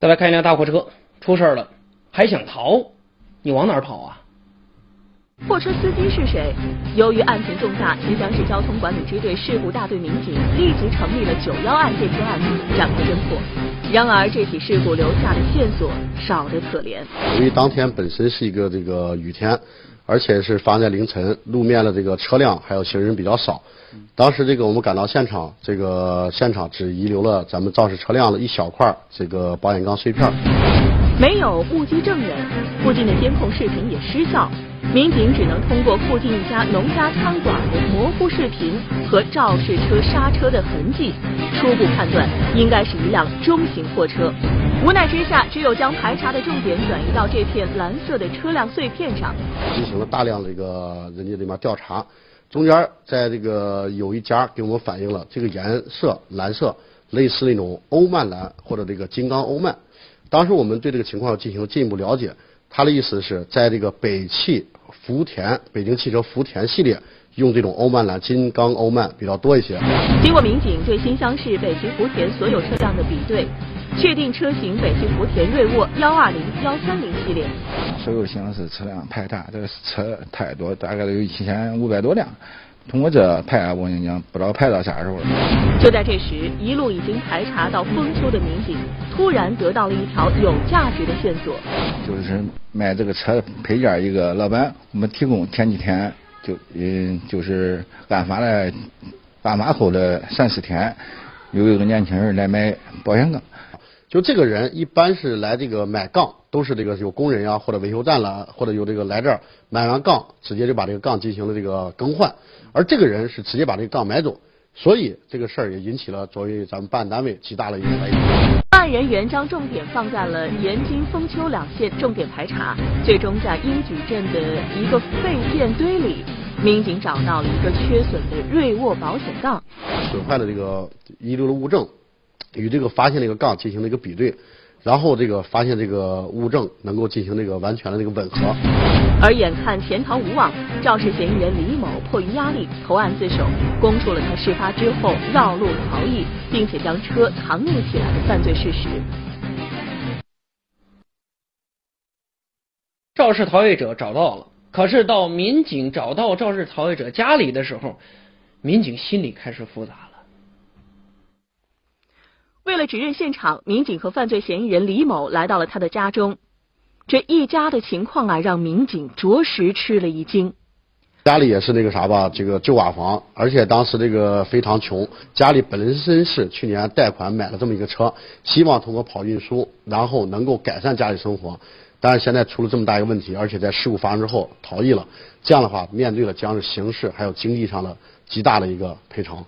再来看一辆大货车，出事了，还想逃？你往哪儿跑啊？货车司机是谁？由于案情重大，新乡市交通管理支队事故大队民警立即成立了九幺案鉴定案组，展开侦破。然而，这起事故留下的线索少得可怜。由于当天本身是一个这个雨天，而且是发生在凌晨，路面的这个车辆还有行人比较少。当时这个我们赶到现场，这个现场只遗留了咱们肇事车辆的一小块这个保险杠碎片。没有目击证人，附近的监控视频也失效。民警只能通过附近一家农家餐馆的模糊视频和肇事车刹车的痕迹，初步判断应该是一辆中型货车。无奈之下，只有将排查的重点转移到这片蓝色的车辆碎片上。进行了大量的一个人家这边调查，中间在这个有一家给我们反映了这个颜色蓝色，类似那种欧曼蓝或者这个金刚欧曼。当时我们对这个情况进行进一步了解，他的意思是在这个北汽。福田北京汽车福田系列用这种欧曼蓝金刚欧曼比较多一些。经过民警对新乡市北汽福田所有车辆的比对，确定车型北汽福田瑞沃幺二零幺三零系列。所有形式车辆排查，这个车太多，大概都有一千五百多辆。通过这排查，我跟你讲，不知道排到啥时候了。就在这时，一路已经排查到丰丘的民警，突然得到了一条有价值的线索。就是卖这个车配件一个老板，我们提供前几天就嗯，就是案发的案发后的三四天，有一个年轻人来买保险杠。就这个人一般是来这个买杠，都是这个有工人呀或者维修站了，或者有这个来这儿买完杠，直接就把这个杠进行了这个更换。而这个人是直接把这个杠买走，所以这个事儿也引起了作为咱们办案单位极大的一个怀疑。办案人员将重点放在了延津、封丘两县重点排查，最终在英举镇的一个废电堆里，民警找到了一个缺损的瑞沃保险杠。损坏的这个遗留的物证。与这个发现这个杠进行了一个比对，然后这个发现这个物证能够进行这个完全的这个吻合。而眼看潜逃无望，肇事嫌疑人李某迫于压力投案自首，供述了他事发之后绕路逃逸，并且将车藏匿起来的犯罪事实。肇事逃逸者找到了，可是到民警找到肇事逃逸者家里的时候，民警心里开始复杂了。为了指认现场，民警和犯罪嫌疑人李某来到了他的家中。这一家的情况啊，让民警着实吃了一惊。家里也是那个啥吧，这个旧瓦房，而且当时这个非常穷，家里本身是去年贷款买了这么一个车，希望通过跑运输，然后能够改善家里生活。但是现在出了这么大一个问题，而且在事故发生之后逃逸了，这样的话，面对了将是刑事还有经济上的极大的一个赔偿。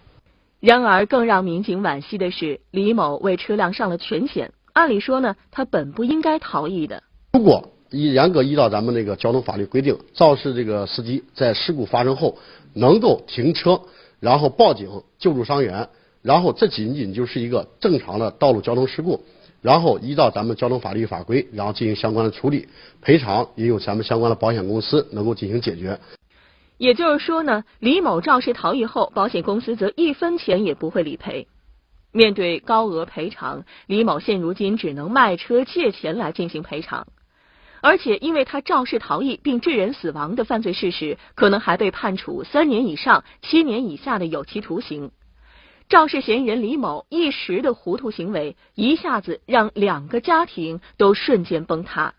然而，更让民警惋惜的是，李某为车辆上了全险。按理说呢，他本不应该逃逸的。如果依严格依照咱们那个交通法律规定，肇事这个司机在事故发生后能够停车，然后报警救助伤员，然后这仅仅就是一个正常的道路交通事故，然后依照咱们交通法律法规，然后进行相关的处理，赔偿也有咱们相关的保险公司能够进行解决。也就是说呢，李某肇事逃逸后，保险公司则一分钱也不会理赔。面对高额赔偿，李某现如今只能卖车借钱来进行赔偿。而且，因为他肇事逃逸并致人死亡的犯罪事实，可能还被判处三年以上七年以下的有期徒刑。肇事嫌疑人李某一时的糊涂行为，一下子让两个家庭都瞬间崩塌。